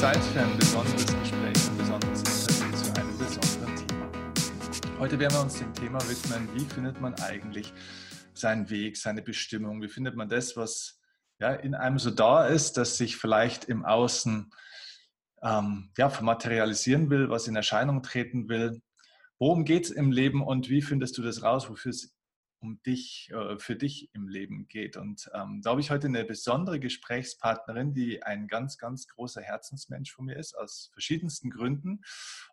Zeit für ein besonderes Gespräch, ein besonderes Interview zu einem besonderen Thema. Heute werden wir uns dem Thema widmen, wie findet man eigentlich seinen Weg, seine Bestimmung, wie findet man das, was ja, in einem so da ist, dass sich vielleicht im Außen ähm, ja, vermaterialisieren will, was in Erscheinung treten will. Worum geht es im Leben und wie findest du das raus, wofür um dich, äh, für dich im Leben geht. Und ähm, da habe ich heute eine besondere Gesprächspartnerin, die ein ganz, ganz großer Herzensmensch von mir ist, aus verschiedensten Gründen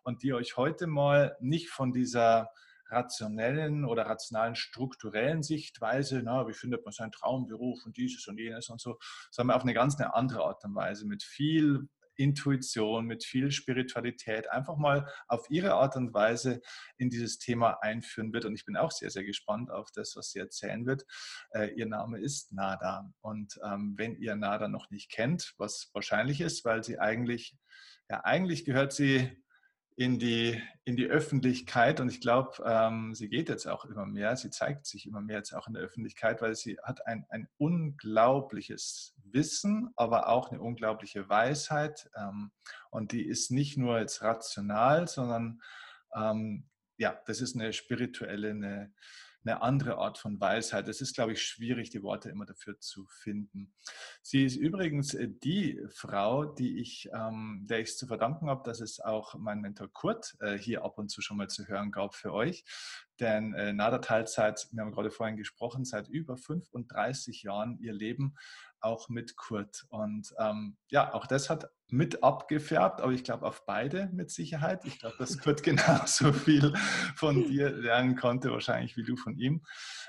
und die euch heute mal nicht von dieser rationellen oder rationalen strukturellen Sichtweise, na, wie findet man seinen Traumberuf und dieses und jenes und so, sondern auf eine ganz eine andere Art und Weise mit viel Intuition, mit viel Spiritualität einfach mal auf ihre Art und Weise in dieses Thema einführen wird. Und ich bin auch sehr, sehr gespannt auf das, was sie erzählen wird. Äh, ihr Name ist Nada. Und ähm, wenn ihr Nada noch nicht kennt, was wahrscheinlich ist, weil sie eigentlich, ja, eigentlich gehört sie in die, in die Öffentlichkeit. Und ich glaube, ähm, sie geht jetzt auch immer mehr, sie zeigt sich immer mehr jetzt auch in der Öffentlichkeit, weil sie hat ein, ein unglaubliches Wissen, aber auch eine unglaubliche Weisheit. Ähm, und die ist nicht nur jetzt rational, sondern ähm, ja, das ist eine spirituelle, eine, eine andere Art von Weisheit. Es ist, glaube ich, schwierig, die Worte immer dafür zu finden. Sie ist übrigens äh, die Frau, die ich, ähm, der ich es zu verdanken habe, dass es auch mein Mentor Kurt äh, hier ab und zu schon mal zu hören gab für euch. Denn äh, Nada teilt seit, wir haben gerade vorhin gesprochen, seit über 35 Jahren ihr Leben auch mit Kurt. Und ähm, ja, auch das hat mit abgefärbt, aber ich glaube auf beide mit Sicherheit. Ich glaube, dass Kurt genauso viel von dir lernen konnte, wahrscheinlich wie du von ihm.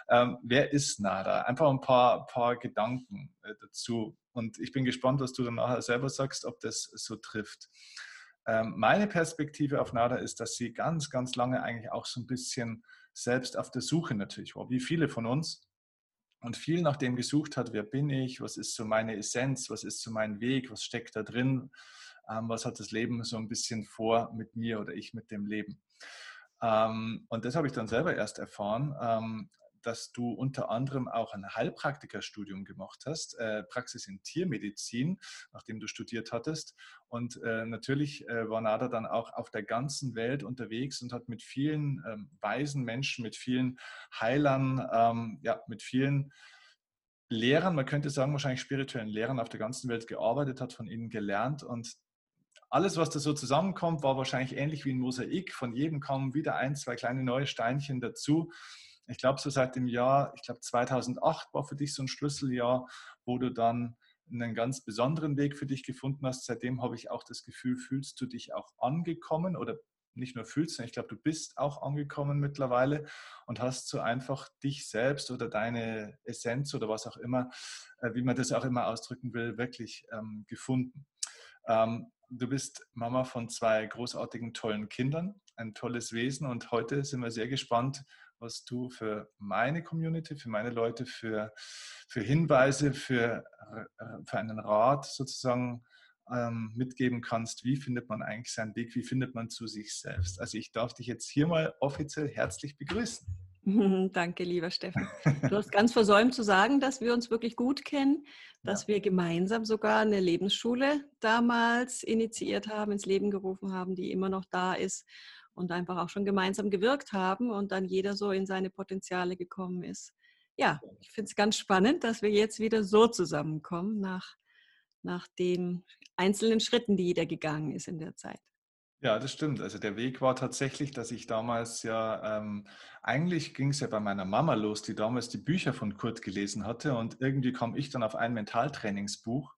Ähm, wer ist Nada? Einfach ein paar, paar Gedanken äh, dazu. Und ich bin gespannt, was du dann nachher selber sagst, ob das so trifft. Ähm, meine Perspektive auf Nada ist, dass sie ganz, ganz lange eigentlich auch so ein bisschen selbst auf der Suche natürlich war, wie viele von uns und viel nach dem gesucht hat, wer bin ich, was ist so meine Essenz, was ist so mein Weg, was steckt da drin, ähm, was hat das Leben so ein bisschen vor mit mir oder ich mit dem Leben. Ähm, und das habe ich dann selber erst erfahren, ähm, dass du unter anderem auch ein Heilpraktikerstudium gemacht hast, äh, Praxis in Tiermedizin, nachdem du studiert hattest. Und äh, natürlich äh, war Nada dann auch auf der ganzen Welt unterwegs und hat mit vielen ähm, weisen Menschen, mit vielen Heilern, ähm, ja, mit vielen Lehrern, man könnte sagen wahrscheinlich spirituellen Lehrern auf der ganzen Welt gearbeitet, hat von ihnen gelernt und alles, was da so zusammenkommt, war wahrscheinlich ähnlich wie ein Mosaik. Von jedem kamen wieder ein, zwei kleine neue Steinchen dazu ich glaube, so seit dem Jahr, ich glaube 2008 war für dich so ein Schlüsseljahr, wo du dann einen ganz besonderen Weg für dich gefunden hast. Seitdem habe ich auch das Gefühl, fühlst du dich auch angekommen oder nicht nur fühlst, sondern ich glaube, du bist auch angekommen mittlerweile und hast so einfach dich selbst oder deine Essenz oder was auch immer, äh, wie man das auch immer ausdrücken will, wirklich ähm, gefunden. Ähm, du bist Mama von zwei großartigen, tollen Kindern, ein tolles Wesen und heute sind wir sehr gespannt, was du für meine Community, für meine Leute, für, für Hinweise, für, äh, für einen Rat sozusagen ähm, mitgeben kannst. Wie findet man eigentlich seinen Weg? Wie findet man zu sich selbst? Also ich darf dich jetzt hier mal offiziell herzlich begrüßen. Danke, lieber Steffen. Du hast ganz versäumt zu sagen, dass wir uns wirklich gut kennen, dass ja. wir gemeinsam sogar eine Lebensschule damals initiiert haben, ins Leben gerufen haben, die immer noch da ist und einfach auch schon gemeinsam gewirkt haben und dann jeder so in seine Potenziale gekommen ist. Ja, ich finde es ganz spannend, dass wir jetzt wieder so zusammenkommen nach, nach den einzelnen Schritten, die jeder gegangen ist in der Zeit. Ja, das stimmt. Also der Weg war tatsächlich, dass ich damals ja, ähm, eigentlich ging es ja bei meiner Mama los, die damals die Bücher von Kurt gelesen hatte und irgendwie kam ich dann auf ein Mentaltrainingsbuch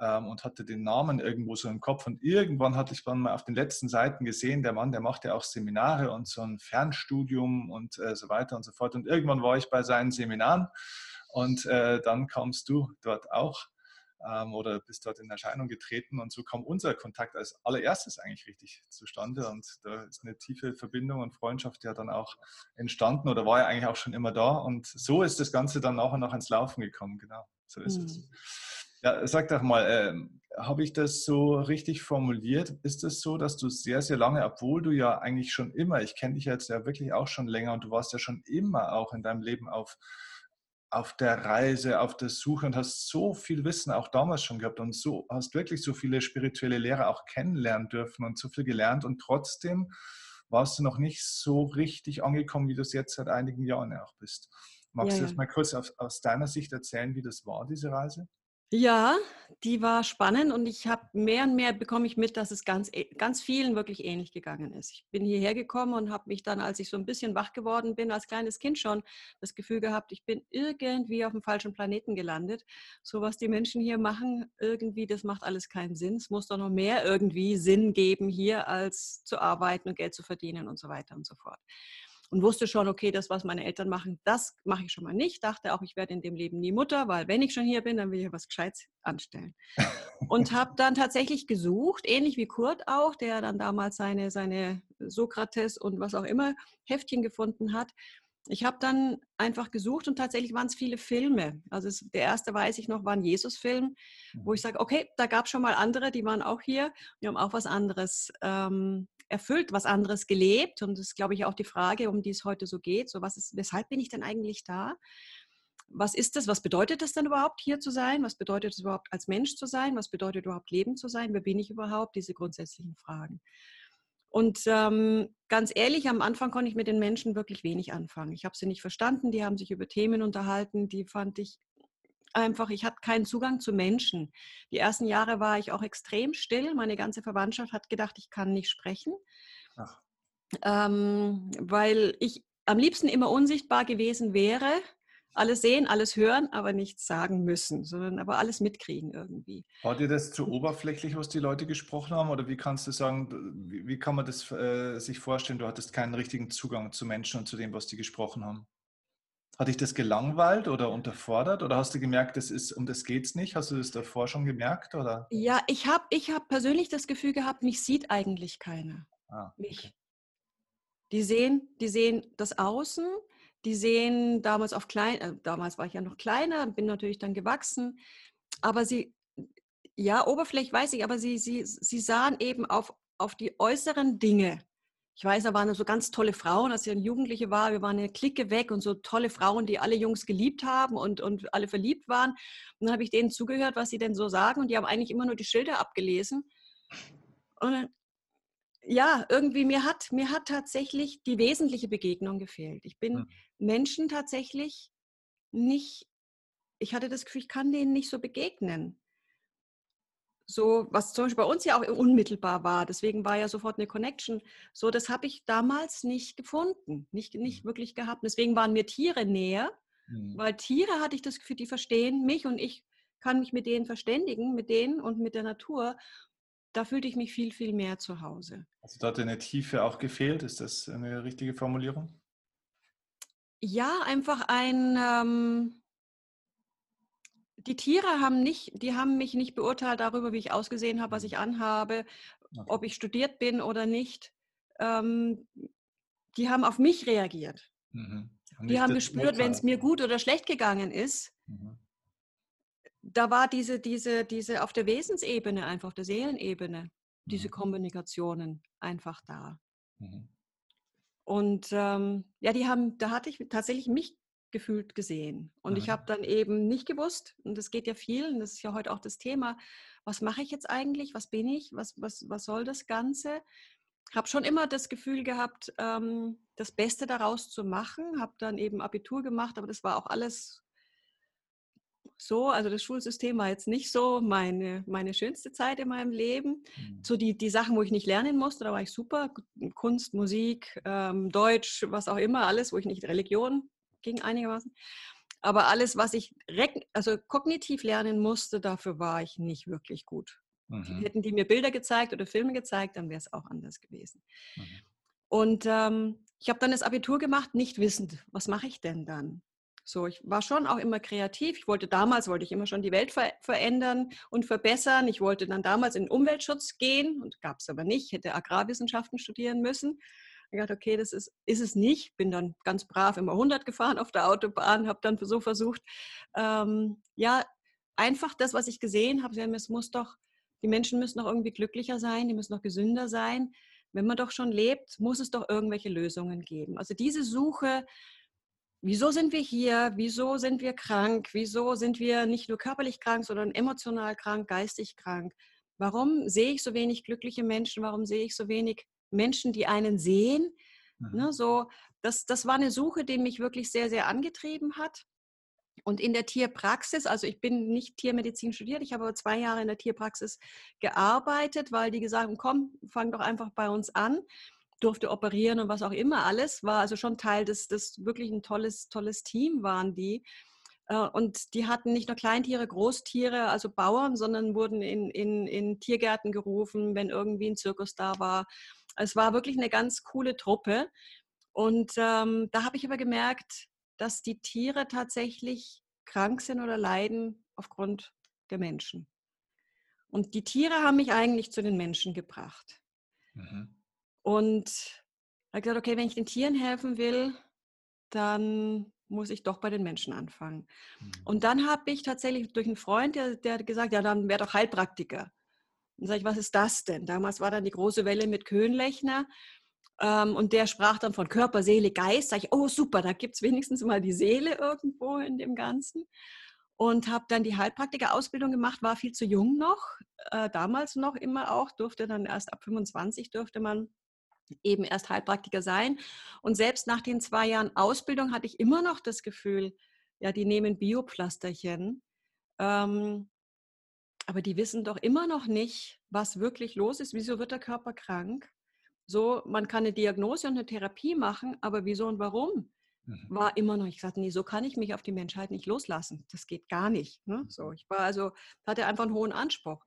ähm, und hatte den Namen irgendwo so im Kopf. Und irgendwann hatte ich dann mal auf den letzten Seiten gesehen, der Mann, der macht ja auch Seminare und so ein Fernstudium und äh, so weiter und so fort. Und irgendwann war ich bei seinen Seminaren und äh, dann kamst du dort auch ähm, oder bist dort in Erscheinung getreten. Und so kam unser Kontakt als allererstes eigentlich richtig zustande. Und da ist eine tiefe Verbindung und Freundschaft ja dann auch entstanden oder war ja eigentlich auch schon immer da. Und so ist das Ganze dann nach und nach ins Laufen gekommen. Genau, so ist mhm. es. Ja, sag doch mal, äh, habe ich das so richtig formuliert? Ist es so, dass du sehr, sehr lange, obwohl du ja eigentlich schon immer, ich kenne dich jetzt ja wirklich auch schon länger und du warst ja schon immer auch in deinem Leben auf auf der Reise, auf der Suche und hast so viel Wissen auch damals schon gehabt und so hast wirklich so viele spirituelle Lehrer auch kennenlernen dürfen und so viel gelernt und trotzdem warst du noch nicht so richtig angekommen, wie du es jetzt seit einigen Jahren auch bist. Magst ja, du das mal kurz aus, aus deiner Sicht erzählen, wie das war, diese Reise? Ja, die war spannend und ich habe mehr und mehr bekomme ich mit, dass es ganz, e, ganz vielen wirklich ähnlich gegangen ist. Ich bin hierher gekommen und habe mich dann, als ich so ein bisschen wach geworden bin, als kleines Kind schon das Gefühl gehabt, ich bin irgendwie auf dem falschen Planeten gelandet. So was die Menschen hier machen, irgendwie, das macht alles keinen Sinn. Es muss doch noch mehr irgendwie Sinn geben hier, als zu arbeiten und Geld zu verdienen und so weiter und so fort und wusste schon, okay, das, was meine Eltern machen, das mache ich schon mal nicht. Dachte auch, ich werde in dem Leben nie Mutter, weil wenn ich schon hier bin, dann will ich was Gescheites anstellen. und habe dann tatsächlich gesucht, ähnlich wie Kurt auch, der dann damals seine, seine Sokrates und was auch immer Heftchen gefunden hat. Ich habe dann einfach gesucht und tatsächlich waren es viele Filme. Also es, der erste, weiß ich noch, war ein Jesus-Film, wo ich mhm. sage, okay, da gab es schon mal andere, die waren auch hier, die haben auch was anderes ähm, erfüllt, was anderes gelebt. Und das ist, glaube ich, auch die Frage, um die es heute so geht. So, was ist, weshalb bin ich denn eigentlich da? Was ist das? Was bedeutet es denn überhaupt, hier zu sein? Was bedeutet es überhaupt, als Mensch zu sein? Was bedeutet überhaupt, Leben zu sein? Wer bin ich überhaupt? Diese grundsätzlichen Fragen. Und ähm, ganz ehrlich, am Anfang konnte ich mit den Menschen wirklich wenig anfangen. Ich habe sie nicht verstanden, die haben sich über Themen unterhalten, die fand ich einfach, ich hatte keinen Zugang zu Menschen. Die ersten Jahre war ich auch extrem still. Meine ganze Verwandtschaft hat gedacht, ich kann nicht sprechen, ähm, weil ich am liebsten immer unsichtbar gewesen wäre. Alles sehen, alles hören, aber nichts sagen müssen, sondern aber alles mitkriegen irgendwie. War dir das zu oberflächlich, was die Leute gesprochen haben? Oder wie kannst du sagen, wie, wie kann man das äh, sich vorstellen, du hattest keinen richtigen Zugang zu Menschen und zu dem, was die gesprochen haben? Hat dich das gelangweilt oder unterfordert oder hast du gemerkt, das ist, um das geht es nicht? Hast du das davor schon gemerkt? Oder? Ja, ich habe ich hab persönlich das Gefühl gehabt, mich sieht eigentlich keiner. Ah, okay. Die sehen, die sehen das Außen, die sehen damals auf klein, äh, damals war ich ja noch kleiner, bin natürlich dann gewachsen, aber sie, ja, oberflächlich weiß ich, aber sie, sie, sie sahen eben auf, auf die äußeren Dinge ich weiß, da waren so ganz tolle Frauen, als ich ein Jugendliche war. Wir waren eine Clique weg und so tolle Frauen, die alle Jungs geliebt haben und, und alle verliebt waren. Und dann habe ich denen zugehört, was sie denn so sagen. Und die haben eigentlich immer nur die Schilder abgelesen. Und ja, irgendwie mir hat, mir hat tatsächlich die wesentliche Begegnung gefehlt. Ich bin mhm. Menschen tatsächlich nicht, ich hatte das Gefühl, ich kann denen nicht so begegnen so, was zum Beispiel bei uns ja auch unmittelbar war, deswegen war ja sofort eine Connection, so, das habe ich damals nicht gefunden, nicht, nicht mhm. wirklich gehabt. Deswegen waren mir Tiere näher, mhm. weil Tiere hatte ich das Gefühl, die verstehen mich und ich kann mich mit denen verständigen, mit denen und mit der Natur. Da fühlte ich mich viel, viel mehr zu Hause. Also da hat eine Tiefe auch gefehlt, ist das eine richtige Formulierung? Ja, einfach ein, ähm, die Tiere haben nicht, die haben mich nicht beurteilt darüber, wie ich ausgesehen habe, was ich anhabe, okay. ob ich studiert bin oder nicht. Ähm, die haben auf mich reagiert. Mhm. Die haben gespürt, wenn es mir gut oder schlecht gegangen ist. Mhm. Da war diese, diese, diese auf der Wesensebene, einfach auf der Seelenebene, diese mhm. Kommunikationen einfach da. Mhm. Und ähm, ja, die haben, da hatte ich tatsächlich mich gefühlt gesehen. Und mhm. ich habe dann eben nicht gewusst, und das geht ja vielen, das ist ja heute auch das Thema, was mache ich jetzt eigentlich, was bin ich, was, was, was soll das Ganze? Habe schon immer das Gefühl gehabt, ähm, das Beste daraus zu machen, habe dann eben Abitur gemacht, aber das war auch alles so, also das Schulsystem war jetzt nicht so meine, meine schönste Zeit in meinem Leben. Mhm. So die, die Sachen, wo ich nicht lernen musste, da war ich super. Kunst, Musik, ähm, Deutsch, was auch immer, alles, wo ich nicht Religion ging einigermaßen. Aber alles, was ich also kognitiv lernen musste, dafür war ich nicht wirklich gut. Mhm. Hätten die mir Bilder gezeigt oder Filme gezeigt, dann wäre es auch anders gewesen. Mhm. Und ähm, ich habe dann das Abitur gemacht, nicht wissend, was mache ich denn dann? So, ich war schon auch immer kreativ. Ich wollte damals, wollte ich immer schon die Welt ver verändern und verbessern. Ich wollte dann damals in den Umweltschutz gehen und gab es aber nicht. Ich hätte Agrarwissenschaften studieren müssen. Ich dachte, okay, das ist, ist es nicht. Bin dann ganz brav immer 100 gefahren auf der Autobahn, habe dann so versucht, ähm, ja, einfach das, was ich gesehen habe, es muss doch, die Menschen müssen doch irgendwie glücklicher sein, die müssen doch gesünder sein. Wenn man doch schon lebt, muss es doch irgendwelche Lösungen geben. Also diese Suche wieso sind wir hier? Wieso sind wir krank? Wieso sind wir nicht nur körperlich krank, sondern emotional krank, geistig krank? Warum sehe ich so wenig glückliche Menschen? Warum sehe ich so wenig Menschen, die einen sehen? Ne, mhm. Ne, so, das, das war eine Suche, die mich wirklich sehr, sehr angetrieben hat. Und in der Tierpraxis, also ich bin nicht Tiermedizin studiert, ich habe aber zwei Jahre in der Tierpraxis gearbeitet, weil die gesagt haben, komm, fang doch einfach bei uns an, durfte operieren und was auch immer alles, war also schon Teil des, des wirklich ein tolles, tolles Team waren die. Äh, und die hatten nicht nur Kleintiere, Großtiere, also Bauern, sondern wurden in, in, in Tiergärten gerufen, wenn irgendwie ein Zirkus da war. Es war wirklich eine ganz coole Truppe. Und ähm, da habe ich aber gemerkt, dass die Tiere tatsächlich krank sind oder leiden aufgrund der Menschen. Und die Tiere haben mich eigentlich zu den Menschen gebracht. Mhm. Und ich habe gesagt, okay, wenn ich den Tieren helfen will, dann muss ich doch bei den Menschen anfangen. Mhm. Und dann habe ich tatsächlich durch einen Freund, der, der hat gesagt, ja, dann wäre doch Heilpraktiker. Und sage ich, was ist das denn? Damals war dann die große Welle mit Köhnlechner. Ähm, und der sprach dann von Körper, Seele, Geist. Sag ich, oh super, da gibt es wenigstens mal die Seele irgendwo in dem Ganzen. Und habe dann die Heilpraktiker-Ausbildung gemacht, war viel zu jung noch, äh, damals noch immer auch, durfte dann erst ab 25 durfte man eben erst Heilpraktiker sein. Und selbst nach den zwei Jahren Ausbildung hatte ich immer noch das Gefühl, ja, die nehmen Biopflasterchen. Ähm, aber die wissen doch immer noch nicht, was wirklich los ist. Wieso wird der Körper krank? So, man kann eine Diagnose und eine Therapie machen, aber wieso und warum? Mhm. War immer noch, ich sagte, nee, so kann ich mich auf die Menschheit nicht loslassen. Das geht gar nicht. Ne? So, mhm. ich war also, hatte einfach einen hohen Anspruch.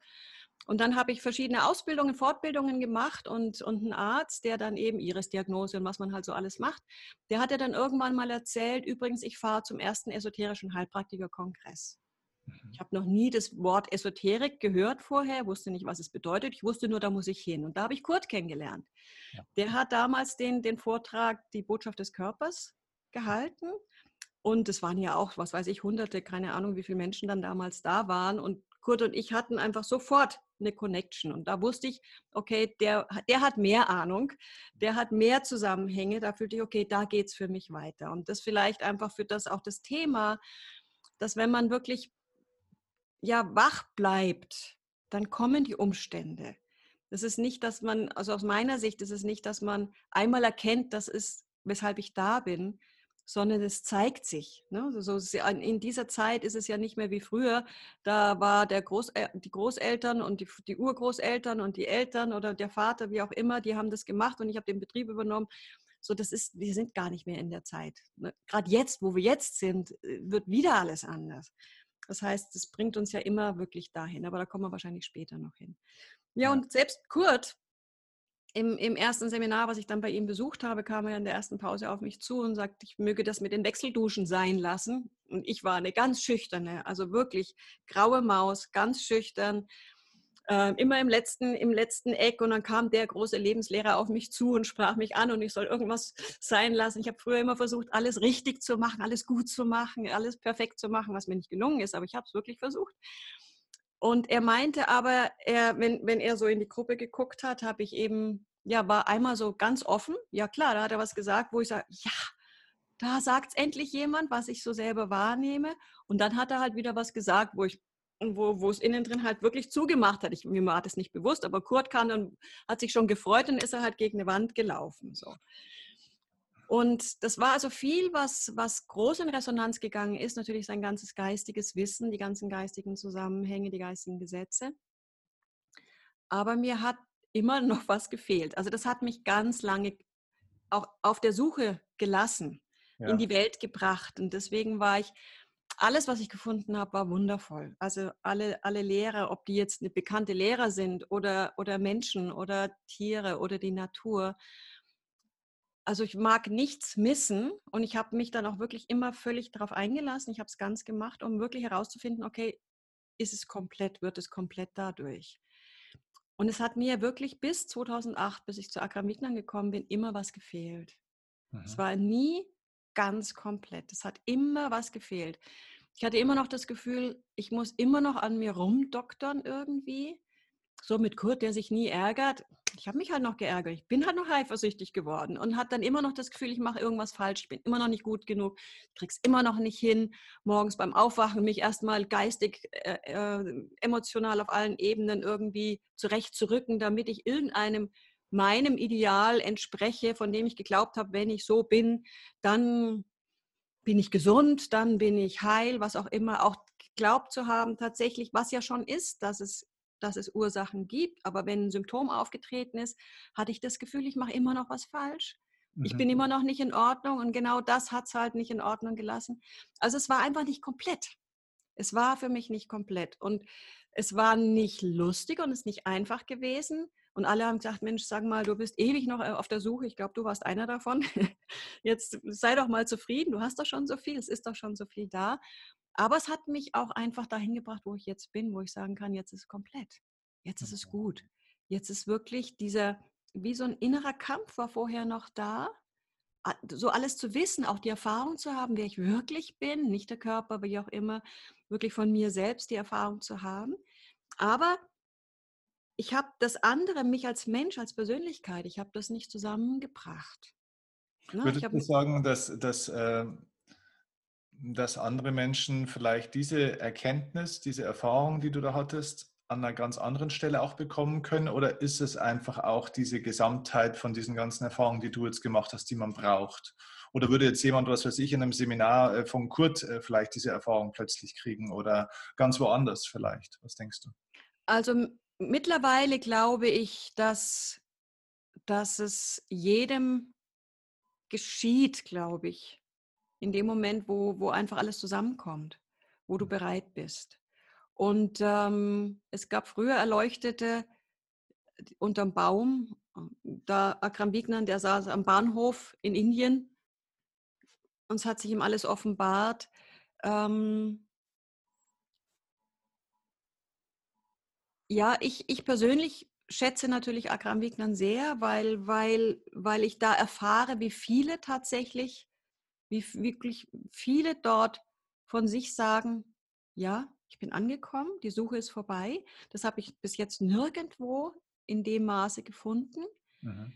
Und dann habe ich verschiedene Ausbildungen, Fortbildungen gemacht und, und ein Arzt, der dann eben Iris-Diagnose und was man halt so alles macht, der hat ja dann irgendwann mal erzählt, übrigens, ich fahre zum ersten esoterischen Heilpraktiker-Kongress. Ich habe noch nie das Wort Esoterik gehört vorher, wusste nicht, was es bedeutet. Ich wusste nur, da muss ich hin. Und da habe ich Kurt kennengelernt. Ja. Der hat damals den, den Vortrag Die Botschaft des Körpers gehalten. Und es waren ja auch, was weiß ich, hunderte, keine Ahnung, wie viele Menschen dann damals da waren. Und Kurt und ich hatten einfach sofort eine Connection. Und da wusste ich, okay, der, der hat mehr Ahnung, der hat mehr Zusammenhänge. Da fühlte ich, okay, da geht es für mich weiter. Und das vielleicht einfach für das auch das Thema, dass wenn man wirklich ja wach bleibt, dann kommen die Umstände. Das ist nicht, dass man, also aus meiner Sicht ist es nicht, dass man einmal erkennt, das ist, weshalb ich da bin, sondern es zeigt sich. Ne? Also in dieser Zeit ist es ja nicht mehr wie früher. Da war der Groß, die Großeltern und die, die, Urgroßeltern und die Eltern oder der Vater, wie auch immer, die haben das gemacht und ich habe den Betrieb übernommen. So, das ist, wir sind gar nicht mehr in der Zeit. Ne? Gerade jetzt, wo wir jetzt sind, äh, wird wieder alles anders. Das heißt, es bringt uns ja immer wirklich dahin, aber da kommen wir wahrscheinlich später noch hin. Ja, ja. und selbst Kurt, im, im, ersten Seminar, was ich dann bei ihm besucht habe, kam er in der ersten Pause auf mich zu und sagte, ich möge das mit den Wechselduschen sein lassen. Und ich war eine ganz schüchterne, also wirklich graue Maus, ganz schüchtern äh, immer im letzten, im letzten Eck und dann kam der große Lebenslehrer auf mich zu und sprach mich an und ich soll irgendwas sein lassen. Ich habe früher immer versucht, alles richtig zu machen, alles gut zu machen, alles perfekt zu machen, was mir nicht gelungen ist, aber ich habe es wirklich versucht. Und er meinte aber, er, wenn, wenn er so in die Gruppe geguckt hat, habe ich eben, ja, war einmal so ganz offen. Ja klar, da hat er was gesagt, wo ich sage, ja, da sagt es endlich jemand, was ich so selber wahrnehme. Und dann hat er halt wieder was gesagt, wo ich wo, wo es innen drin halt wirklich zugemacht hat. Ich, mir war das nicht bewusst, aber Kurt kam und hat sich schon gefreut und ist er halt gegen eine Wand gelaufen. So. Und das war also viel, was, was groß in Resonanz gegangen ist. Natürlich sein ganzes geistiges Wissen, die ganzen geistigen Zusammenhänge, die geistigen Gesetze. Aber mir hat immer noch was gefehlt. Also das hat mich ganz lange auch auf der Suche gelassen, ja. in die Welt gebracht. Und deswegen war ich alles, was ich gefunden habe, war wundervoll. Also alle, alle Lehrer, ob die jetzt eine bekannte Lehrer sind oder, oder Menschen oder Tiere oder die Natur. Also ich mag nichts missen und ich habe mich dann auch wirklich immer völlig darauf eingelassen. Ich habe es ganz gemacht, um wirklich herauszufinden, okay, ist es komplett, wird es komplett dadurch. Und es hat mir wirklich bis 2008, bis ich zu Akramignan gekommen bin, immer was gefehlt. Mhm. Es war nie ganz komplett. Es hat immer was gefehlt. Ich hatte immer noch das Gefühl, ich muss immer noch an mir rumdoktern irgendwie. so mit Kurt, der sich nie ärgert. Ich habe mich halt noch geärgert. Ich bin halt noch eifersüchtig geworden und hat dann immer noch das Gefühl, ich mache irgendwas falsch. Ich bin immer noch nicht gut genug. Ich krieg's immer noch nicht hin, morgens beim Aufwachen mich erstmal geistig, äh, äh, emotional auf allen Ebenen irgendwie zurechtzurücken, damit ich irgendeinem meinem Ideal entspreche, von dem ich geglaubt habe, wenn ich so bin, dann bin ich gesund, dann bin ich heil, was auch immer, auch geglaubt zu haben, tatsächlich, was ja schon ist, dass es dass es Ursachen gibt. Aber wenn ein Symptom aufgetreten ist, hatte ich das Gefühl, ich mache immer noch was falsch. Mhm. Ich bin mhm. immer noch nicht in Ordnung und genau das hat es halt nicht in Ordnung gelassen. Also es war einfach nicht komplett. Es war für mich nicht komplett. Und es war nicht lustig und es ist nicht einfach gewesen. Und alle haben gesagt, Mensch, sag mal, du bist ewig noch äh, auf der Suche. Ich glaube, du warst einer davon. Jetzt sei doch mal zufrieden. Du hast doch schon so viel. Es ist doch schon so viel da. Aber es hat mich auch einfach dahin gebracht, wo ich jetzt bin, wo ich sagen kann, jetzt ist es komplett. Jetzt ist es mhm. gut. Jetzt ist wirklich dieser, wie so ein innerer Kampf war vorher noch da. So alles zu wissen, auch die Erfahrung zu haben, wer ich wirklich bin, nicht der Körper, wie auch immer, wirklich von mir selbst die Erfahrung zu haben. Aber ich habe das andere, mich als Mensch, als Persönlichkeit, ich habe das nicht zusammengebracht. Ne? Würdest du sagen, dass, dass äh, dass andere Menschen vielleicht diese Erkenntnis, diese Erfahrung, die du da hattest, an einer ganz anderen Stelle auch bekommen können? Oder ist es einfach auch diese Gesamtheit von diesen ganzen Erfahrungen, die du jetzt gemacht hast, die man braucht? Oder würde jetzt jemand, was weiß ich, in einem Seminar äh, von Kurt äh, vielleicht diese Erfahrung plötzlich kriegen oder ganz woanders vielleicht? Was denkst du? Also mittlerweile glaube ich, dass, dass es jedem geschieht, glaube ich in dem Moment, wo, wo einfach alles zusammenkommt, wo du mhm. bereit bist. Und ähm, es gab früher Erleuchtete unterm Baum, da Akram Vignan, der saß am Bahnhof in Indien, uns hat sich ihm alles offenbart. Ähm, ja, ich, ich persönlich schätze natürlich Akram Vignan sehr, weil, weil, weil ich da erfahre, wie viele tatsächlich wie wirklich viele dort von sich sagen, ja, ich bin angekommen, die Suche ist vorbei. Das habe ich bis jetzt nirgendwo in dem Maße gefunden, mhm.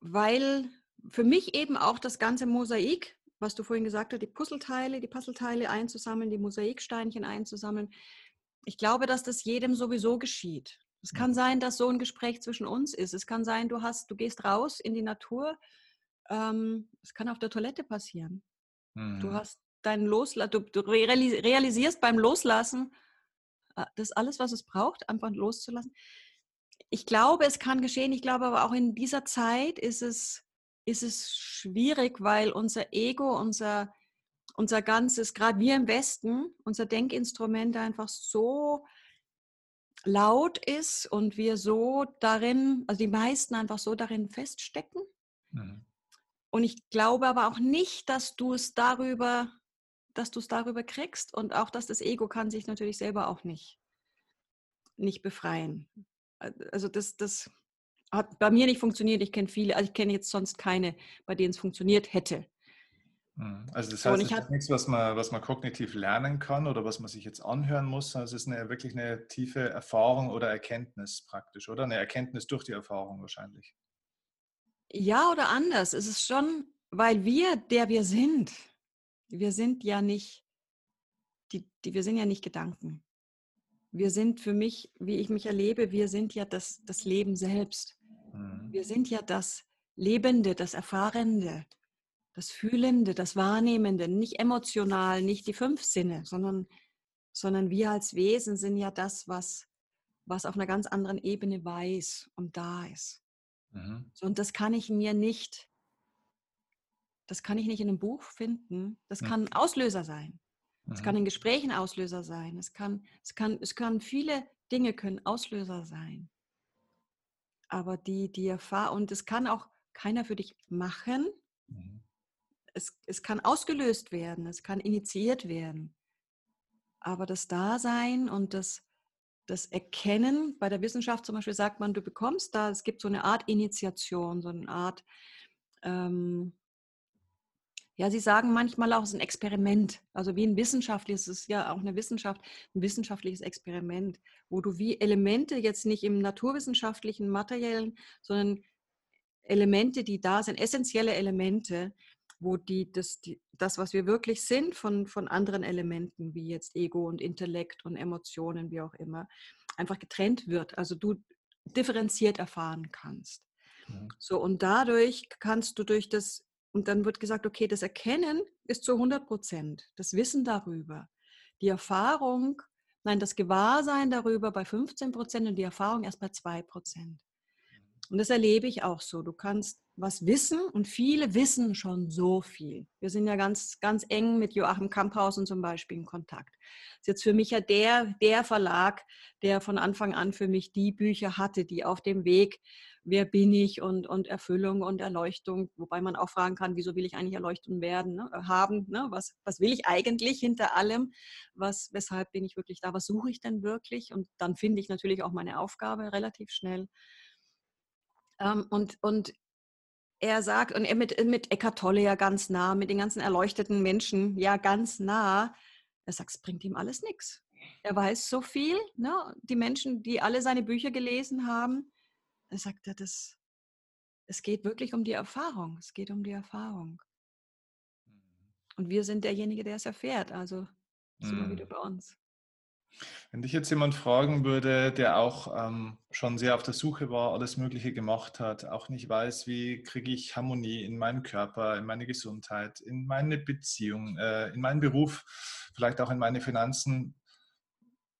weil für mich eben auch das ganze Mosaik, was du vorhin gesagt hast, die Puzzleteile, die Puzzleteile einzusammeln, die Mosaiksteinchen einzusammeln. Ich glaube, dass das jedem sowieso geschieht. Es kann sein, dass so ein Gespräch zwischen uns ist. Es kann sein, du hast, du gehst raus in die Natur, ähm, es kann auf der Toilette passieren. Mhm. Du hast dein Loslassen, du, du, realisierst beim Loslassen, äh, das alles, was es braucht, einfach loszulassen. Ich glaube, es kann geschehen. Ich glaube aber auch in dieser Zeit ist es, ist es schwierig, weil unser Ego, unser, unser ganzes, gerade wir im Westen, unser Denkinstrument einfach so laut ist und wir so darin, also die meisten einfach so darin feststecken. Mhm. Und ich glaube aber auch nicht, dass du es darüber, dass du es darüber kriegst und auch, dass das Ego kann sich natürlich selber auch nicht, nicht befreien. Also das, das hat bei mir nicht funktioniert. Ich kenne viele, also ich kenne jetzt sonst keine, bei denen es funktioniert hätte. Hm, also das heißt, es ist nichts, was man, was man kognitiv lernen kann oder was man sich jetzt anhören muss, sondern es ist eine, wirklich eine tiefe Erfahrung oder Erkenntnis praktisch, oder? Eine Erkenntnis durch die Erfahrung wahrscheinlich. Ja oder anders. Es ist schon, weil wir, der wir sind, wir sind ja nicht, die, die, wir sind ja nicht Gedanken. Wir sind für mich, wie ich mich erlebe, wir sind ja das, das Leben selbst. Mhm. Wir sind ja das Lebende, das Erfahrende, das Fühlende, das Wahrnehmende, nicht emotional, nicht die fünf Sinne, sondern, sondern wir als Wesen sind ja das, was, was auf einer ganz anderen Ebene weiß und da ist. Mhm. So, und das kann ich mir nicht, das kann ich nicht in einem Buch finden. Das kann ein Auslöser sein. Es kann mhm. in Gesprächen Auslöser sein. Es kann, es kann, es kann viele Dinge können Auslöser sein. Aber die, die Erfahrung, und es kann auch keiner für dich machen. Es, es kann ausgelöst werden, es kann initiiert werden. Aber das Dasein und das, das Erkennen, bei der Wissenschaft zum Beispiel sagt man, du bekommst da, es gibt so eine Art Initiation, so eine Art, ähm, Ja, sie sagen manchmal auch, es ist ein Experiment. Also wie ein wissenschaftliches, es ist ja auch eine Wissenschaft, ein wissenschaftliches Experiment, wo du wie Elemente jetzt nicht im naturwissenschaftlichen, materiellen, sondern Elemente, die da sind, essentielle Elemente, wo die, das, die, das, was wir wirklich sind, von, von anderen Elementen, wie jetzt Ego und Intellekt und Emotionen, wie auch immer, einfach getrennt wird. Also du differenziert erfahren kannst. Mhm. So, und dadurch kannst du durch das, und dann wird gesagt, okay, das Erkennen ist zu 100 Prozent, das Wissen darüber, die Erfahrung, nein, das Gewahrsein darüber bei 15 Prozent und die Erfahrung erst bei 2 Prozent. Und das erlebe ich auch so. Du kannst was wissen und viele wissen schon so viel. Wir sind ja ganz, ganz eng mit Joachim Kamphausen zum Beispiel in Kontakt. Das ist jetzt für mich ja der, der Verlag, der von Anfang an für mich die Bücher hatte, die auf dem Weg, wer bin ich und, und Erfüllung und Erleuchtung, wobei man auch fragen kann, wieso will ich eigentlich Erleuchtung werden, ne, haben, ne? Was, was will ich eigentlich hinter allem, was, weshalb bin ich wirklich da, was suche ich denn wirklich und dann finde ich natürlich auch meine Aufgabe relativ schnell. Ähm, und, und er sagt, und er mit, mit Eckart Tolle ja ganz nah, mit den ganzen erleuchteten Menschen ja ganz nah, er sagt, es bringt ihm alles nichts. Er weiß so viel, ne? die Menschen, die alle seine Bücher gelesen haben, er sagt, das, es geht wirklich um die Erfahrung, es geht um die Erfahrung. Mhm. Und wir sind derjenige, der es erfährt, also sind wir wieder mhm. bei uns. Wenn dich jetzt jemand fragen würde, der auch ähm, schon sehr auf der Suche war, alles Mögliche gemacht hat, auch nicht weiß, wie kriege ich Harmonie in meinen Körper, in meine Gesundheit, in meine Beziehung, äh, in meinen Beruf, vielleicht auch in meine Finanzen.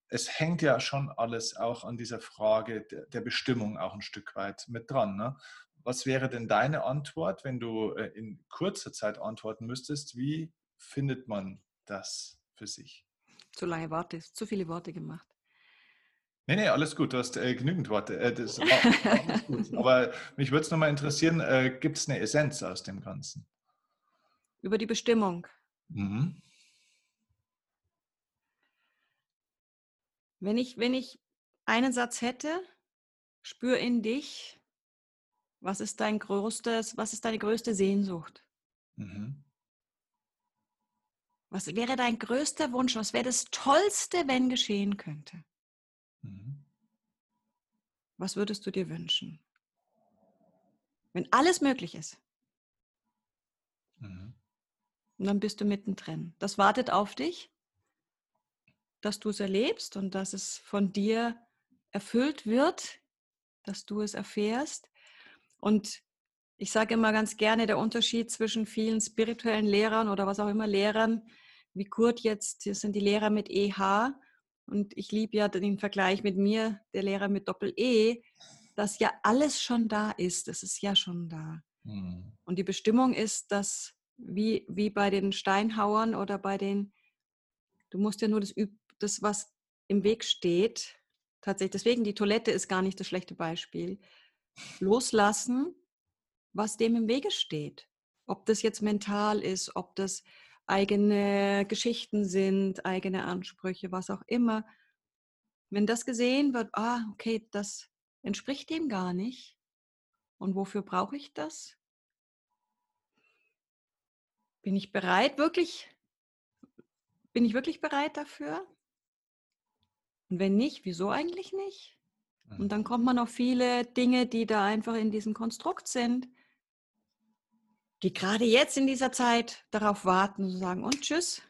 Es hängt ja schon alles auch an dieser Frage der, Bestimmung auch ein Stück weit mit dran. Ne? Was wäre denn deine Antwort, wenn du äh, in kurzer Zeit antworten müsstest? Wie findet man das für sich? Zu lange Worte, zu viele Worte gemacht. Nee, nee, alles gut, du hast äh, genügend Worte. Äh, das ist alles gut. Aber mich würde es nochmal interessieren, äh, gibt es eine Essenz aus dem Ganzen? Über die Bestimmung. Mhm. Wenn, ich, wenn ich einen Satz hätte, spür in dich, was ist dein größtes, was ist deine größte Sehnsucht? Mhm. Was wäre dein größter Wunsch? Was wäre das Tollste, wenn geschehen könnte? Mhm. Was würdest du dir wünschen? Wenn alles möglich ist. Mhm. Und dann bist du mittendrin. Das wartet auf dich, dass du es erlebst und dass es von dir erfüllt wird, dass du es erfährst. Und ich sage immer ganz gerne, der Unterschied zwischen vielen spirituellen Lehrern oder was auch immer Lehrern, wie Kurt jetzt, das sind die Lehrer mit EH und ich liebe ja den Vergleich mit mir, der Lehrer mit Doppel-E, dass ja alles schon da ist, das ist ja schon da. Mhm. Und die Bestimmung ist, dass wie, wie bei den Steinhauern oder bei den, du musst ja nur das, das was im Weg steht, tatsächlich, deswegen die Toilette ist gar nicht das schlechte Beispiel, loslassen was dem im Wege steht. Ob das jetzt mental ist, ob das eigene Geschichten sind, eigene Ansprüche, was auch immer. Wenn das gesehen wird, ah, okay, das entspricht dem gar nicht. Und wofür brauche ich das? Bin ich bereit, wirklich? Bin ich wirklich bereit dafür? Und wenn nicht, wieso eigentlich nicht? Und dann kommt man auf viele Dinge, die da einfach in diesem Konstrukt sind die gerade jetzt in dieser Zeit darauf warten und sagen, und tschüss.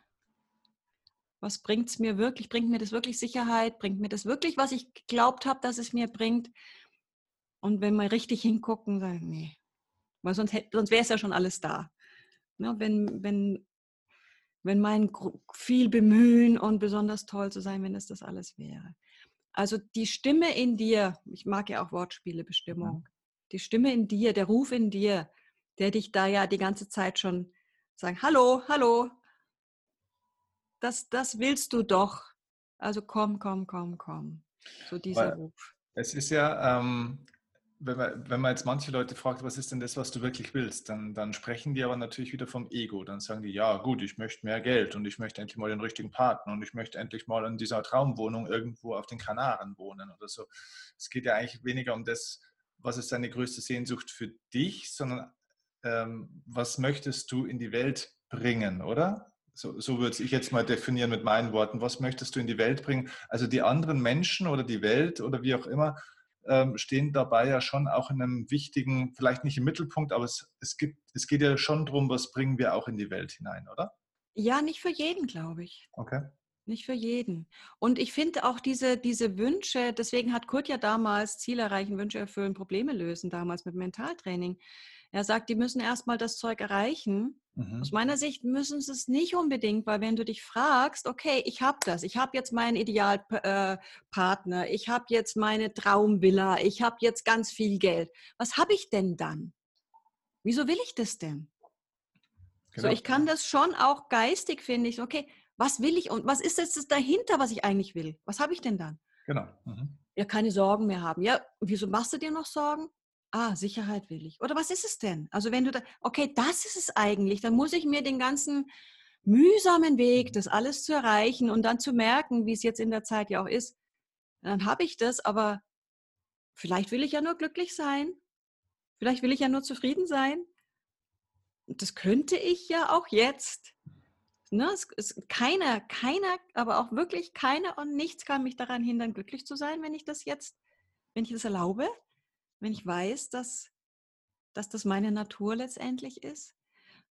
Was bringt es mir wirklich? Bringt mir das wirklich Sicherheit? Bringt mir das wirklich, was ich geglaubt habe, dass es mir bringt? Und wenn wir richtig hingucken, sagen, nee, weil sonst, sonst wäre es ja schon alles da. Ne, wenn, wenn, wenn mein viel bemühen und besonders toll zu sein, wenn es das alles wäre. Also die Stimme in dir, ich mag ja auch Wortspiele, Bestimmung, die Stimme in dir, der Ruf in dir, der dich da ja die ganze Zeit schon sagen, hallo, hallo, das, das willst du doch. Also komm, komm, komm, komm. So dieser Ruf. Es ist ja, ähm, wenn, man, wenn man jetzt manche Leute fragt, was ist denn das, was du wirklich willst, dann, dann sprechen die aber natürlich wieder vom Ego. Dann sagen die, ja gut, ich möchte mehr Geld und ich möchte endlich mal den richtigen Partner und ich möchte endlich mal in dieser Traumwohnung irgendwo auf den Kanaren wohnen oder so. Es geht ja eigentlich weniger um das, was ist deine größte Sehnsucht für dich, sondern ähm, was möchtest du in die Welt bringen, oder? So, so würde ich jetzt mal definieren mit meinen Worten. Was möchtest du in die Welt bringen? Also die anderen Menschen oder die Welt oder wie auch immer ähm, stehen dabei ja schon auch in einem wichtigen, vielleicht nicht im Mittelpunkt, aber es, es, gibt, es geht ja schon darum, was bringen wir auch in die Welt hinein, oder? Ja, nicht für jeden, glaube ich. Okay. Nicht für jeden. Und ich finde auch diese, diese Wünsche, deswegen hat Kurt ja damals Ziele erreichen, Wünsche erfüllen, Probleme lösen, damals mit Mentaltraining. Er sagt, die müssen erstmal das Zeug erreichen. Mhm. Aus meiner Sicht müssen sie es nicht unbedingt, weil wenn du dich fragst, okay, ich habe das, ich habe jetzt meinen Idealpartner, äh, ich habe jetzt meine Traumvilla, ich habe jetzt ganz viel Geld. Was habe ich denn dann? Wieso will ich das denn? Genau. So, ich kann das schon auch geistig, finde ich. Okay, was will ich und was ist jetzt das dahinter, was ich eigentlich will? Was habe ich denn dann? Genau. Mhm. Ja, keine Sorgen mehr haben. Ja, wieso machst du dir noch Sorgen? Ah, Sicherheit will ich. Oder was ist es denn? Also wenn du da, okay, das ist es eigentlich, dann muss ich mir den ganzen mühsamen Weg, mhm. das alles zu erreichen und dann zu merken, wie es jetzt in der Zeit ja auch ist, dann habe ich das, aber vielleicht will ich ja nur glücklich sein. Vielleicht will ich ja nur zufrieden sein. Das könnte ich ja auch jetzt. Ne, es ist keiner, keiner, aber auch wirklich keiner und nichts kann mich daran hindern, glücklich zu sein, wenn ich das jetzt, wenn ich das erlaube wenn ich weiß, dass, dass das meine Natur letztendlich ist.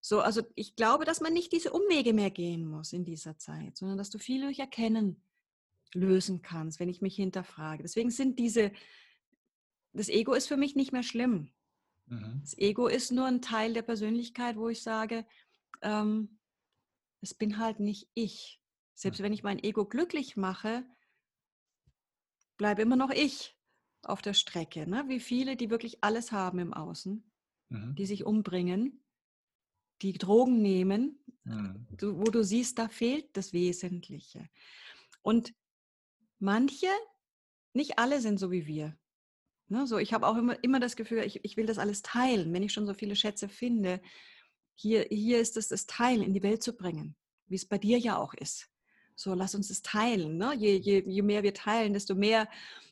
So, also ich glaube, dass man nicht diese Umwege mehr gehen muss in dieser Zeit, sondern dass du viel durch Erkennen lösen kannst, wenn ich mich hinterfrage. Deswegen sind diese, das Ego ist für mich nicht mehr schlimm. Mhm. Das Ego ist nur ein Teil der Persönlichkeit, wo ich sage, ähm, es bin halt nicht ich. Selbst mhm. wenn ich mein Ego glücklich mache, bleibe immer noch ich auf der Strecke. Ne? Wie viele, die wirklich alles haben im Außen, mhm. die sich umbringen, die Drogen nehmen, mhm. wo du siehst, da fehlt das Wesentliche. Und manche, nicht alle sind so wie wir. Ne? So, ich habe auch immer, immer das Gefühl, ich, ich will das alles teilen, wenn ich schon so viele Schätze finde. Hier, hier ist es das Teilen in die Welt zu bringen, wie es bei dir ja auch ist. So, lass uns es teilen. Ne? Je, je, je mehr wir teilen, desto mehr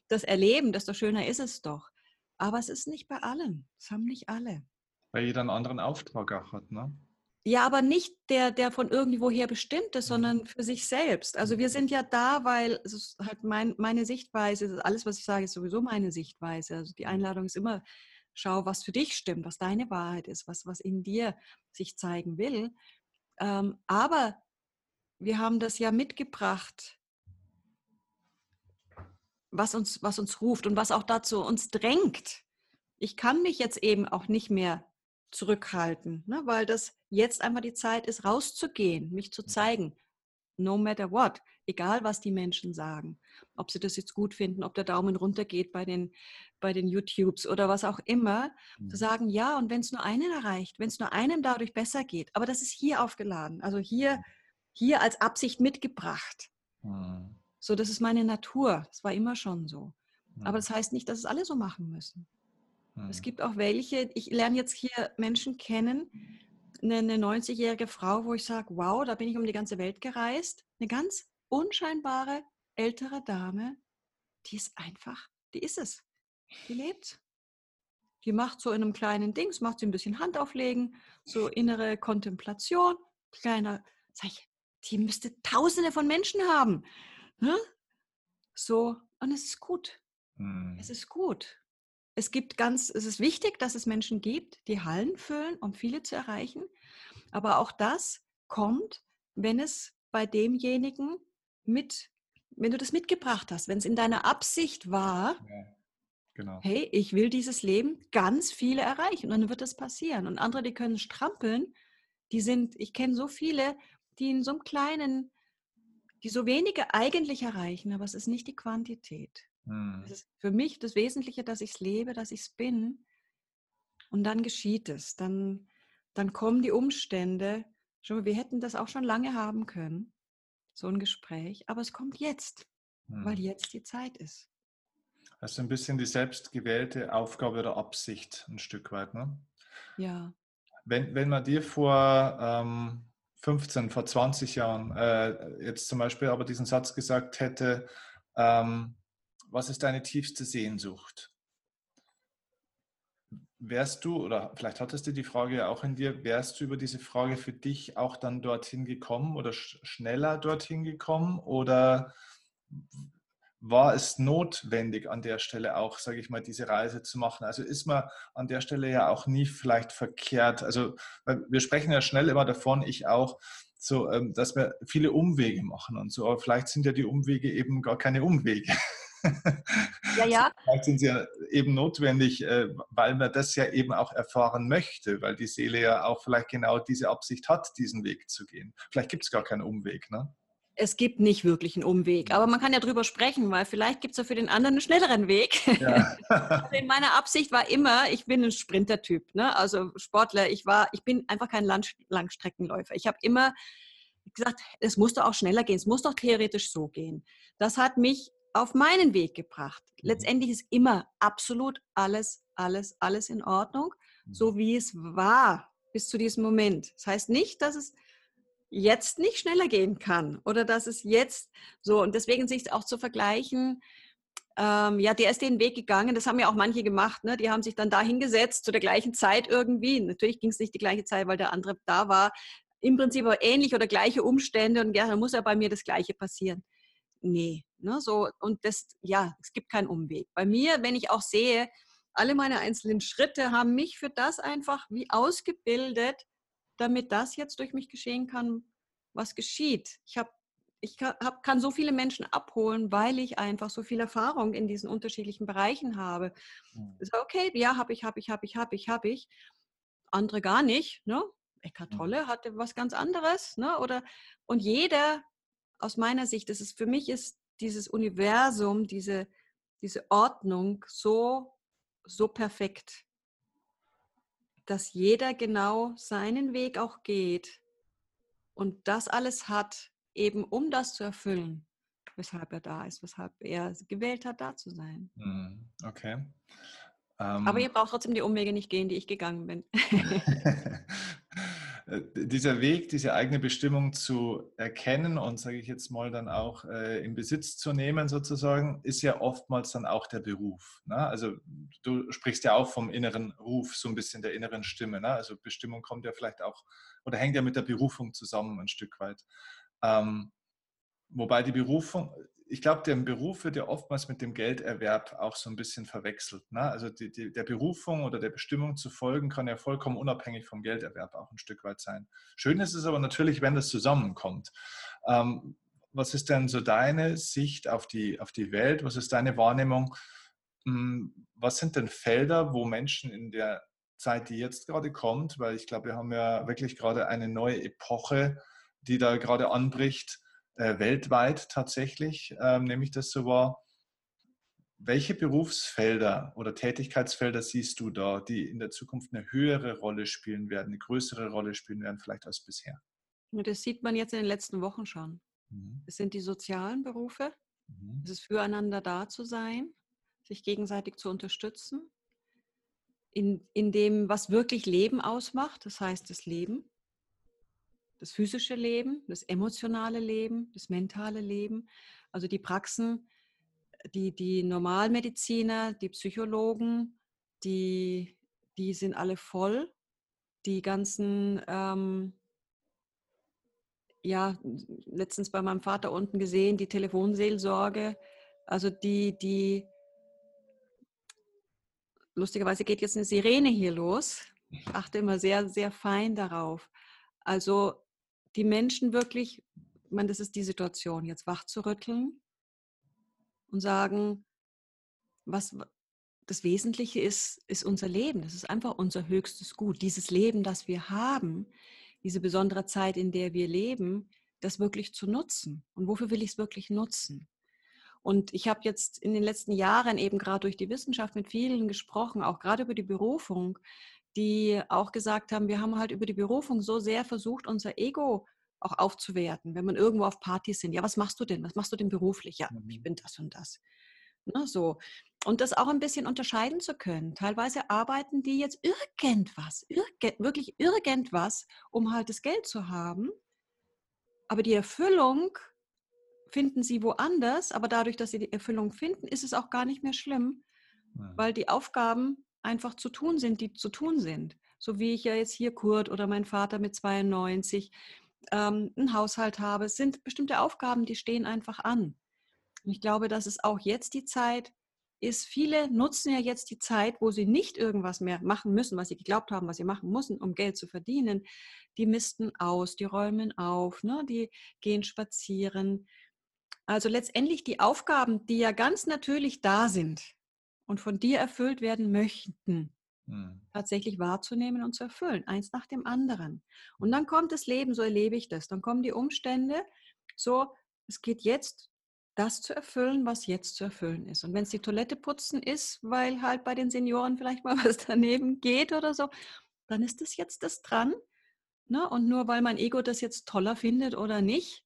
das erleben, desto schöner ist es doch. Aber es ist nicht bei allen. Das haben nicht alle. Weil jeder einen anderen Auftrag auch hat, ne? Ja, aber nicht der, der von irgendwoher bestimmt ist, mhm. sondern für sich selbst. Also wir sind ja da, weil es ist halt mein, meine Sichtweise, alles, was ich sage, ist sowieso meine Sichtweise. Also die mhm. Einladung ist immer, schau, was für dich stimmt, was deine Wahrheit ist, was, was in dir sich zeigen will. Ähm, aber wir haben das ja mitgebracht was uns, was uns ruft und was auch dazu uns drängt. Ich kann mich jetzt eben auch nicht mehr zurückhalten, ne, weil das jetzt einfach die Zeit ist, rauszugehen, mich zu zeigen. No matter what, egal was die Menschen sagen, ob sie das jetzt gut finden, ob der Daumen runter geht bei den, bei den YouTubes oder was auch immer, mhm. zu sagen, ja, und wenn es nur einen erreicht, wenn es nur einem dadurch besser geht, aber das ist hier aufgeladen, also hier, hier als Absicht mitgebracht. Mhm. So, das ist meine Natur. Das war immer schon so. Aber das heißt nicht, dass es alle so machen müssen. Es gibt auch welche, ich lerne jetzt hier Menschen kennen, eine 90-jährige Frau, wo ich sage, wow, da bin ich um die ganze Welt gereist. Eine ganz unscheinbare ältere Dame, die ist einfach, die ist es. Die lebt. Die macht so in einem kleinen Dings, macht sie ein bisschen Hand auflegen, so innere Kontemplation, kleiner, sag ich, die müsste tausende von Menschen haben. Ne? So, und es ist gut. Mhm. Es ist gut. Es gibt ganz, es ist wichtig, dass es Menschen gibt, die Hallen füllen, um viele zu erreichen. Aber auch das kommt, wenn es bei demjenigen mit, wenn du das mitgebracht hast, wenn es in deiner Absicht war, ja, genau. hey, ich will dieses Leben ganz viele erreichen. Und dann wird das passieren. Und andere, die können strampeln, die sind, ich kenne so viele, die in so einem kleinen die so wenige eigentlich erreichen, aber es ist nicht die Quantität. Hm. Es ist für mich das Wesentliche, dass ich es lebe, dass ich es bin. Und dann geschieht es. Dann, dann kommen die Umstände. Schon, wir hätten das auch schon lange haben können, so ein Gespräch. Aber es kommt jetzt, hm. weil jetzt die Zeit ist. Also ein bisschen die selbstgewählte Aufgabe oder Absicht ein Stück weit, ne? Ja. Wenn, wenn man dir vor ähm, 15, vor 20 Jahren äh, jetzt zum Beispiel aber diesen Satz gesagt hätte, ähm, was ist deine tiefste Sehnsucht? wärst du, oder vielleicht hattest du die Frage ja auch in dir, wärst du über diese Frage für dich auch dann dorthin gekommen oder sch schneller dorthin gekommen oder war es notwendig an der Stelle auch, sage ich mal, diese Reise zu machen? Also ist man an der Stelle ja auch nie vielleicht verkehrt. Also wir sprechen ja schnell immer davon, ich auch, so, ähm, dass wir viele Umwege machen und so. Aber vielleicht sind ja die Umwege eben gar keine Umwege. Ja, ja. Vielleicht sind sie ja eben notwendig, äh, weil man das ja eben auch erfahren möchte, weil die Seele ja auch vielleicht genau diese Absicht hat, diesen Weg zu gehen. Vielleicht gibt es gar keinen Umweg, ne? Es gibt nicht wirklich einen Umweg, aber man kann ja drüber sprechen, weil vielleicht gibt es ja für den anderen einen schnelleren Weg. Ja. also in meiner Absicht war immer, ich bin ein Sprintertyp, ne? also Sportler. Ich war, ich bin einfach kein Langstreckenläufer. Ich habe immer gesagt, es muss doch auch schneller gehen, es muss doch theoretisch so gehen. Das hat mich auf meinen Weg gebracht. Mhm. Letztendlich ist immer absolut alles, alles, alles in Ordnung, so mhm. wie es war bis zu diesem Moment. Das heißt nicht, dass es jetzt nicht schneller gehen kann oder dass es jetzt so und deswegen sich auch zu vergleichen, ähm, ja, der ist den Weg gegangen, das haben ja auch manche gemacht, ne? die haben sich dann da hingesetzt zu der gleichen Zeit irgendwie. Natürlich ging es nicht die gleiche Zeit, weil der andere da war. Im Prinzip aber ähnlich oder gleiche Umstände und ja, dann muss ja bei mir das Gleiche passieren nee. Ne, so, und das, ja, es gibt keinen Umweg. Bei mir, wenn ich auch sehe, alle meine einzelnen Schritte haben mich für das einfach wie ausgebildet, damit das jetzt durch mich geschehen kann, was geschieht. Ich habe ich hab, kann so viele Menschen abholen, weil ich einfach so viel Erfahrung in diesen unterschiedlichen Bereichen habe. Mhm. Okay, ja, habe ich, habe ich, habe ich, habe ich, habe ich. Andere gar nicht. Ne? Eckart hm. Tolle hatte was ganz anderes. Ne? Oder, und jeder aus meiner Sicht, das ist für mich ist dieses Universum, diese, diese Ordnung so, so perfekt, dass jeder genau seinen Weg auch geht und das alles hat, eben um das zu erfüllen, weshalb er da ist, weshalb er gewählt hat, da zu sein. Mhm, okay. Aber ihr ähm braucht trotzdem die Umwege nicht gehen, die ich gegangen bin. Äh, dieser Weg, diese eigene Bestimmung zu erkennen und, sage ich jetzt mal, dann auch äh, in Besitz zu nehmen, sozusagen, ist ja oftmals dann auch der Beruf. Ne? Also du sprichst ja auch vom inneren Ruf, so ein bisschen der inneren Stimme. Ne? Also Bestimmung kommt ja vielleicht auch oder hängt ja mit der Berufung zusammen ein Stück weit. Ähm, wobei die Berufung, ich glaube, der Beruf wird ja oftmals mit dem Gelderwerb auch so ein bisschen verwechselt. Ne? Also die, die, der Berufung oder der Bestimmung zu folgen, kann ja vollkommen unabhängig vom Gelderwerb auch ein Stück weit sein. Schön ist es aber natürlich, wenn das zusammenkommt. Ähm, was ist denn so deine Sicht auf die, auf die Welt? Was ist deine Wahrnehmung? Hm, was sind denn Felder, wo Menschen in der Zeit, die jetzt gerade kommt, weil ich glaube, wir haben ja wirklich gerade eine neue Epoche, die da gerade anbricht, äh, weltweit tatsächlich, ähm, nämlich das so war. Welche Berufsfelder oder Tätigkeitsfelder siehst du da, die in der Zukunft eine höhere Rolle spielen werden, eine größere Rolle spielen werden, vielleicht als bisher? Das sieht man jetzt in den letzten Wochen schon. Mhm. Es sind die sozialen Berufe, mhm. es ist füreinander da zu sein, sich gegenseitig zu unterstützen, in, in dem, was wirklich Leben ausmacht, das heißt das Leben das physische Leben, das emotionale Leben, das mentale Leben. Also die Praxen, die, die Normalmediziner, die Psychologen, die, die sind alle voll. Die ganzen, ähm, ja, letztens bei meinem Vater unten gesehen, die Telefonseelsorge, also die, die, lustigerweise geht jetzt eine Sirene hier los. Ich achte immer sehr, sehr fein darauf. Also die Menschen wirklich, ich meine, das ist die Situation, jetzt wach zu rütteln und sagen, was das Wesentliche ist, ist unser Leben. Das ist einfach unser höchstes Gut. Dieses Leben, das wir haben, diese besondere Zeit, in der wir leben, das wirklich zu nutzen. Und wofür will ich es wirklich nutzen? Und ich habe jetzt in den letzten Jahren eben gerade durch die Wissenschaft mit vielen gesprochen, auch gerade über die Berufung, die auch gesagt haben, wir haben halt über die Berufung so sehr versucht, unser Ego auch aufzuwerten, wenn man irgendwo auf Partys sind. Ja, was machst du denn? Was machst du denn beruflich? Ja, ich mhm. bin das und das. Ne, so. Und das auch ein bisschen unterscheiden zu können. Teilweise arbeiten die jetzt irgendwas, irg wirklich irgendwas, um halt das Geld zu haben. Aber die Erfüllung finden sie woanders. Aber dadurch, dass sie die Erfüllung finden, ist es auch gar nicht mehr schlimm, weil die Aufgaben einfach zu tun sind, die zu tun sind. So wie ich ja jetzt hier Kurt oder mein Vater mit 92 ähm, einen Haushalt habe. Es sind bestimmte Aufgaben, die stehen einfach an. Und ich glaube, dass es auch jetzt die Zeit ist, viele nutzen ja jetzt die Zeit, wo sie nicht irgendwas mehr machen müssen, was sie geglaubt haben, was sie machen müssen, um Geld zu verdienen. Die misten aus, die räumen auf, ne? die gehen spazieren. Also letztendlich die Aufgaben, die ja ganz natürlich da sind und von dir erfüllt werden möchten, hm. tatsächlich wahrzunehmen und zu erfüllen, eins nach dem anderen. Und dann kommt das Leben, so erlebe ich das. Dann kommen die Umstände, so, es geht jetzt das zu erfüllen, was jetzt zu erfüllen ist. Und wenn es die Toilette putzen ist, weil halt bei den Senioren vielleicht mal was daneben geht oder so, dann ist das jetzt das dran. Ne? Und nur weil mein Ego das jetzt toller findet oder nicht,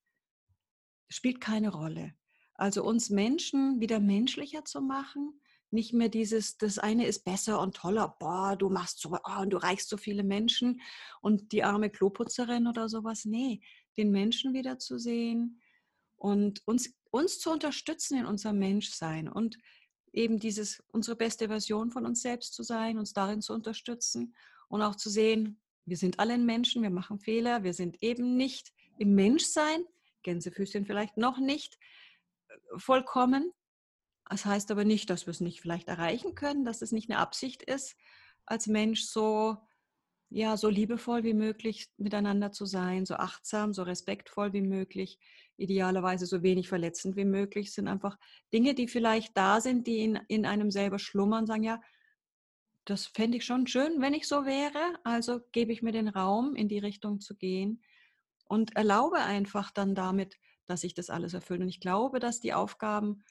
spielt keine Rolle. Also uns Menschen wieder menschlicher zu machen, nicht mehr dieses, das eine ist besser und toller, boah, du machst so, oh, und du reichst so viele Menschen und die arme Kloputzerin oder sowas. Nee, den Menschen wieder zu sehen und uns, uns zu unterstützen in unserem Menschsein und eben dieses, unsere beste Version von uns selbst zu sein, uns darin zu unterstützen und auch zu sehen, wir sind alle Menschen, wir machen Fehler, wir sind eben nicht im Menschsein, Gänsefüßchen vielleicht noch nicht äh, vollkommen, das heißt aber nicht, dass wir es nicht vielleicht erreichen können, dass es nicht eine Absicht ist, als Mensch so, ja, so liebevoll wie möglich miteinander zu sein, so achtsam, so respektvoll wie möglich, idealerweise so wenig verletzend wie möglich, sind einfach Dinge, die vielleicht da sind, die in, in einem selber schlummern, sagen, ja, das fände ich schon schön, wenn ich so wäre. Also gebe ich mir den Raum, in die Richtung zu gehen und erlaube einfach dann damit, dass ich das alles erfülle. Und ich glaube, dass die Aufgaben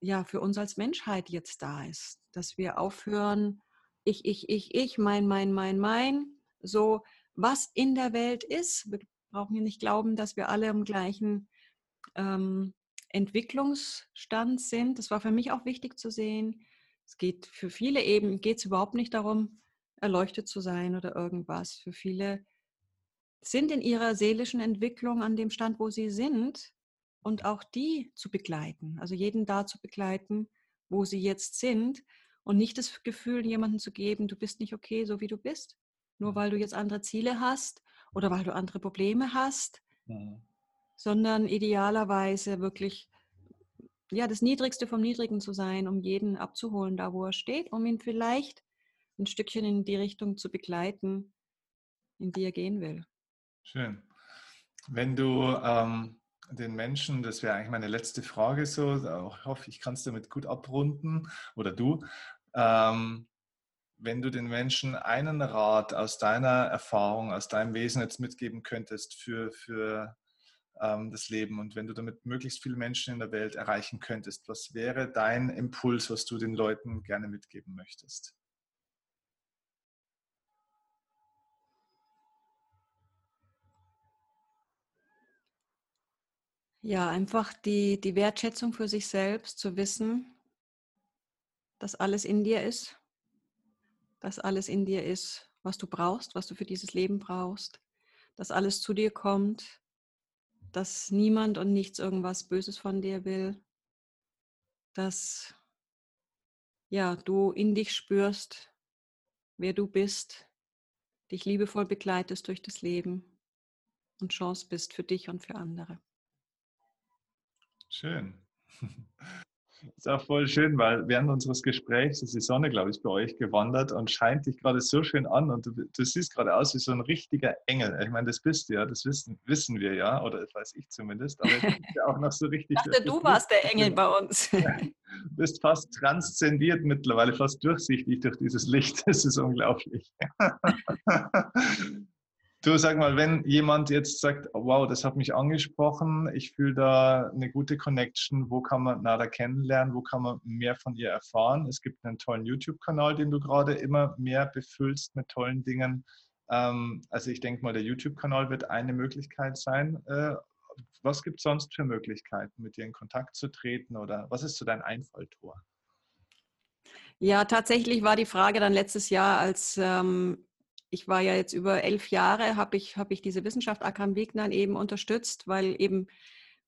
ja für uns als Menschheit jetzt da ist, dass wir aufhören, ich, ich, ich, ich, mein, mein, mein, mein, so was in der Welt ist. Wir brauchen ja nicht glauben, dass wir alle im gleichen ähm, Entwicklungsstand sind. Das war für mich auch wichtig zu sehen. Es geht für viele eben, geht es überhaupt nicht darum, erleuchtet zu sein oder irgendwas. Für viele sind in ihrer seelischen Entwicklung an dem Stand, wo sie sind, und auch die zu begleiten, also jeden da zu begleiten, wo sie jetzt sind und nicht das Gefühl, jemandem zu geben, du bist nicht okay, so wie du bist, nur mhm. weil du jetzt andere Ziele hast oder weil du andere Probleme hast, mhm. sondern idealerweise wirklich ja, das Niedrigste vom Niedrigen zu sein, um jeden abzuholen, da wo er steht, um ihn vielleicht ein Stückchen in die Richtung zu begleiten, in die er gehen will. Schön. Wenn du ähm, den Menschen, das wäre eigentlich meine letzte Frage so, ich hoffe, ich kann es damit gut abrunden oder du, ähm, wenn du den Menschen einen Rat aus deiner Erfahrung, aus deinem Wesen jetzt mitgeben könntest für, für ähm, das Leben und wenn du damit möglichst viele Menschen in der Welt erreichen könntest, was wäre dein Impuls, was du den Leuten gerne mitgeben möchtest? Ja, einfach die, die Wertschätzung für sich selbst zu wissen, dass alles in dir ist, dass alles in dir ist, was du brauchst, was du für dieses Leben brauchst, dass alles zu dir kommt, dass niemand und nichts irgendwas Böses von dir will, dass ja, du in dich spürst, wer du bist, dich liebevoll begleitest durch das Leben und Chance bist für dich und für andere. Schön. Ist auch voll schön, weil während unseres Gesprächs ist die Sonne, glaube ich, bei euch gewandert und scheint dich gerade so schön an und du, du, siehst gerade aus wie so ein richtiger Engel. Ich meine, das bist du ja, das wissen, wissen wir ja, oder das weiß ich zumindest, aber ja auch noch so richtig. Ich dachte, du warst der Engel bei uns. Du bist fast transzendiert mittlerweile, fast durchsichtig durch dieses Licht. Das ist unglaublich. Du sag mal, wenn jemand jetzt sagt, wow, das hat mich angesprochen, ich fühle da eine gute Connection, wo kann man Nada kennenlernen, wo kann man mehr von ihr erfahren? Es gibt einen tollen YouTube-Kanal, den du gerade immer mehr befüllst mit tollen Dingen. Ähm, also ich denke mal, der YouTube-Kanal wird eine Möglichkeit sein. Äh, was gibt es sonst für Möglichkeiten, mit dir in Kontakt zu treten oder was ist so dein Einfalltor? Ja, tatsächlich war die Frage dann letztes Jahr, als ähm, ich war ja jetzt über elf Jahre, habe ich, hab ich diese Wissenschaft Akram Wegner eben unterstützt, weil eben,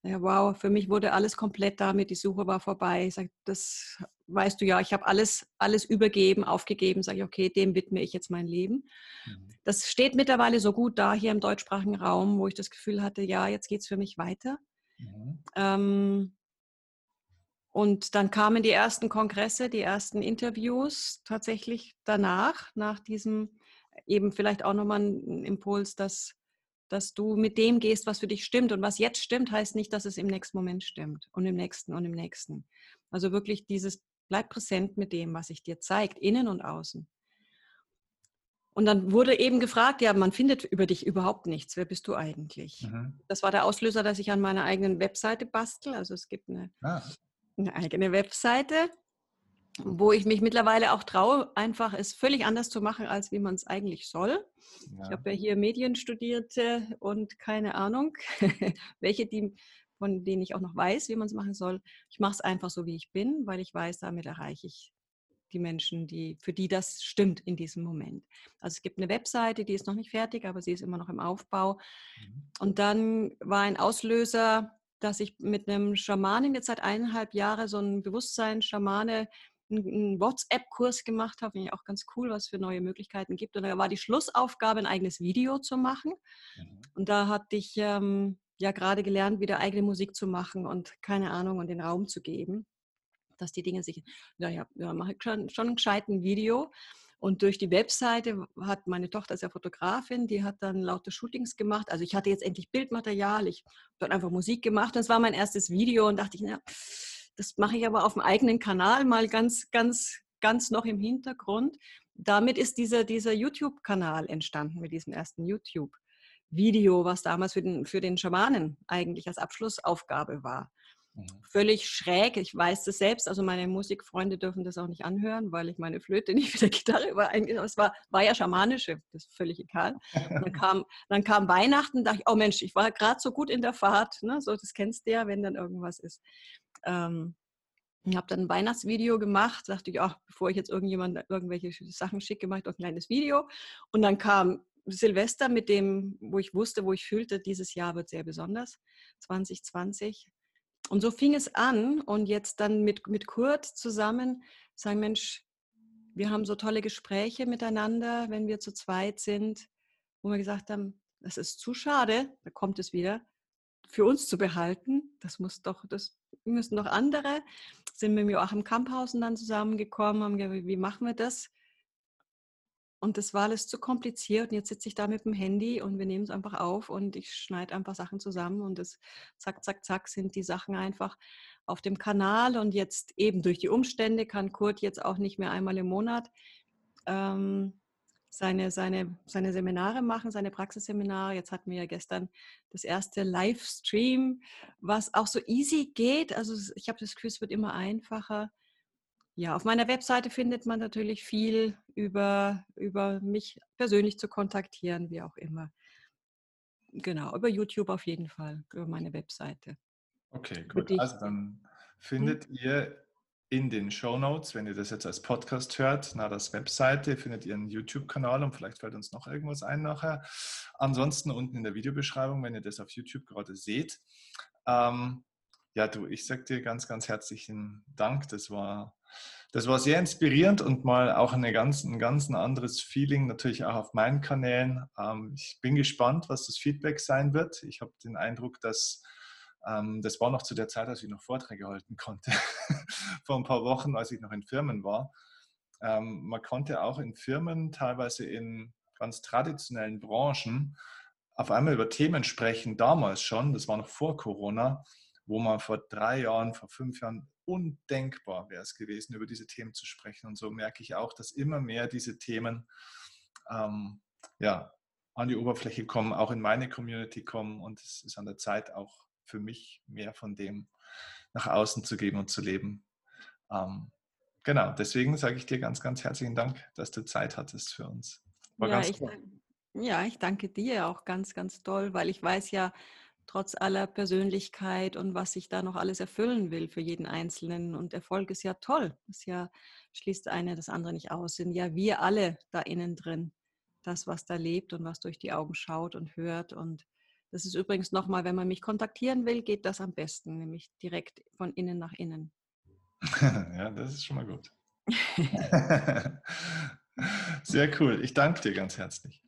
ja, wow, für mich wurde alles komplett damit, die Suche war vorbei. Ich sag, das weißt du ja, ich habe alles, alles übergeben, aufgegeben, sage ich, okay, dem widme ich jetzt mein Leben. Mhm. Das steht mittlerweile so gut da hier im deutschsprachigen Raum, wo ich das Gefühl hatte, ja, jetzt geht es für mich weiter. Mhm. Ähm, und dann kamen die ersten Kongresse, die ersten Interviews tatsächlich danach, nach diesem eben vielleicht auch nochmal ein Impuls, dass, dass du mit dem gehst, was für dich stimmt. Und was jetzt stimmt, heißt nicht, dass es im nächsten Moment stimmt und im nächsten und im nächsten. Also wirklich dieses, bleib präsent mit dem, was sich dir zeigt, innen und außen. Und dann wurde eben gefragt, ja, man findet über dich überhaupt nichts. Wer bist du eigentlich? Mhm. Das war der Auslöser, dass ich an meiner eigenen Webseite bastel. Also es gibt eine, ah. eine eigene Webseite, wo ich mich mittlerweile auch traue, einfach es völlig anders zu machen, als wie man es eigentlich soll. Ja. Ich habe ja hier Medien studiert und keine Ahnung, welche, die, von denen ich auch noch weiß, wie man es machen soll. Ich mache es einfach so, wie ich bin, weil ich weiß, damit erreiche ich die Menschen, die, für die das stimmt in diesem Moment. Also es gibt eine Webseite, die ist noch nicht fertig, aber sie ist immer noch im Aufbau. Mhm. Und dann war ein Auslöser, dass ich mit einem Schamanen jetzt seit eineinhalb Jahren so ein Bewusstsein-Schamane einen WhatsApp-Kurs gemacht habe, finde ich auch ganz cool, was für neue Möglichkeiten gibt. Und da war die Schlussaufgabe, ein eigenes Video zu machen. Mhm. Und da hatte ich ähm, ja gerade gelernt, wieder eigene Musik zu machen und keine Ahnung und den Raum zu geben, dass die Dinge sich, ja, ja, mache ich schon, schon ein gescheiten Video. Und durch die Webseite hat meine Tochter, ist ja Fotografin, die hat dann lauter Shootings gemacht. Also ich hatte jetzt endlich Bildmaterial, ich habe dann einfach Musik gemacht. Und es war mein erstes Video und dachte ich, na, das mache ich aber auf dem eigenen Kanal mal ganz, ganz, ganz noch im Hintergrund. Damit ist dieser, dieser YouTube-Kanal entstanden mit diesem ersten YouTube-Video, was damals für den, für den Schamanen eigentlich als Abschlussaufgabe war. Mhm. Völlig schräg, ich weiß das selbst, also meine Musikfreunde dürfen das auch nicht anhören, weil ich meine Flöte nicht mit der Gitarre war. Es war, war ja schamanische, das ist völlig egal. dann kam, dann kam Weihnachten, dachte ich, oh Mensch, ich war gerade so gut in der Fahrt, ne? so das kennst du ja, wenn dann irgendwas ist ähm, habe dann ein Weihnachtsvideo gemacht, dachte ich, ach, bevor ich jetzt irgendjemand irgendwelche Sachen schicke, mache ich doch ein kleines Video. Und dann kam Silvester mit dem, wo ich wusste, wo ich fühlte, dieses Jahr wird sehr besonders, 2020. Und so fing es an und jetzt dann mit, mit Kurt zusammen sagen, Mensch, wir haben so tolle Gespräche miteinander, wenn wir zu zweit sind, wo wir gesagt haben, das ist zu schade, da kommt es wieder, für uns zu behalten. Das muss doch, das müssen noch andere. Sind mit mir auch im Kamphausen dann zusammengekommen, haben gesagt, wie machen wir das? Und das war alles zu kompliziert. Und jetzt sitze ich da mit dem Handy und wir nehmen es einfach auf und ich schneide einfach Sachen zusammen und das zack, zack, zack sind die Sachen einfach auf dem Kanal. Und jetzt eben durch die Umstände kann Kurt jetzt auch nicht mehr einmal im Monat ähm, seine, seine, seine Seminare machen, seine Praxisseminare. Jetzt hatten wir ja gestern das erste Livestream, was auch so easy geht. Also ich habe das Gefühl, es wird immer einfacher. Ja, auf meiner Webseite findet man natürlich viel über, über mich persönlich zu kontaktieren, wie auch immer. Genau, über YouTube auf jeden Fall, über meine Webseite. Okay, gut. Also dann hm? findet hm? ihr in den Show Notes, wenn ihr das jetzt als Podcast hört, na das Webseite, findet ihr einen YouTube-Kanal und vielleicht fällt uns noch irgendwas ein nachher. Ansonsten unten in der Videobeschreibung, wenn ihr das auf YouTube gerade seht. Ähm, ja, du, ich sag dir ganz, ganz herzlichen Dank. Das war, das war sehr inspirierend und mal auch eine ganz, ein ganz anderes Feeling, natürlich auch auf meinen Kanälen. Ähm, ich bin gespannt, was das Feedback sein wird. Ich habe den Eindruck, dass das war noch zu der Zeit, als ich noch Vorträge halten konnte, vor ein paar Wochen, als ich noch in Firmen war. Ähm, man konnte auch in Firmen, teilweise in ganz traditionellen Branchen, auf einmal über Themen sprechen, damals schon, das war noch vor Corona, wo man vor drei Jahren, vor fünf Jahren undenkbar wäre es gewesen, über diese Themen zu sprechen. Und so merke ich auch, dass immer mehr diese Themen ähm, ja, an die Oberfläche kommen, auch in meine Community kommen. Und es ist an der Zeit, auch für mich mehr von dem nach außen zu geben und zu leben. Ähm, genau, deswegen sage ich dir ganz, ganz herzlichen Dank, dass du Zeit hattest für uns. War ja, ich, ja, ich danke dir auch ganz, ganz toll, weil ich weiß ja, trotz aller Persönlichkeit und was sich da noch alles erfüllen will für jeden Einzelnen. Und Erfolg ist ja toll. Das ja, schließt eine das andere nicht aus. Sind ja wir alle da innen drin. Das, was da lebt und was durch die Augen schaut und hört und das ist übrigens nochmal, wenn man mich kontaktieren will, geht das am besten, nämlich direkt von innen nach innen. ja, das ist schon mal gut. Sehr cool. Ich danke dir ganz herzlich.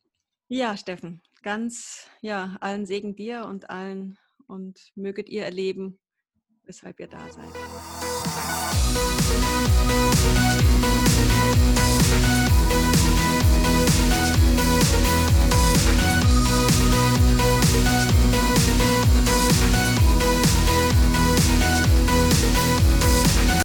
Ja, Steffen, ganz, ja, allen Segen dir und allen und möget ihr erleben, weshalb ihr da seid.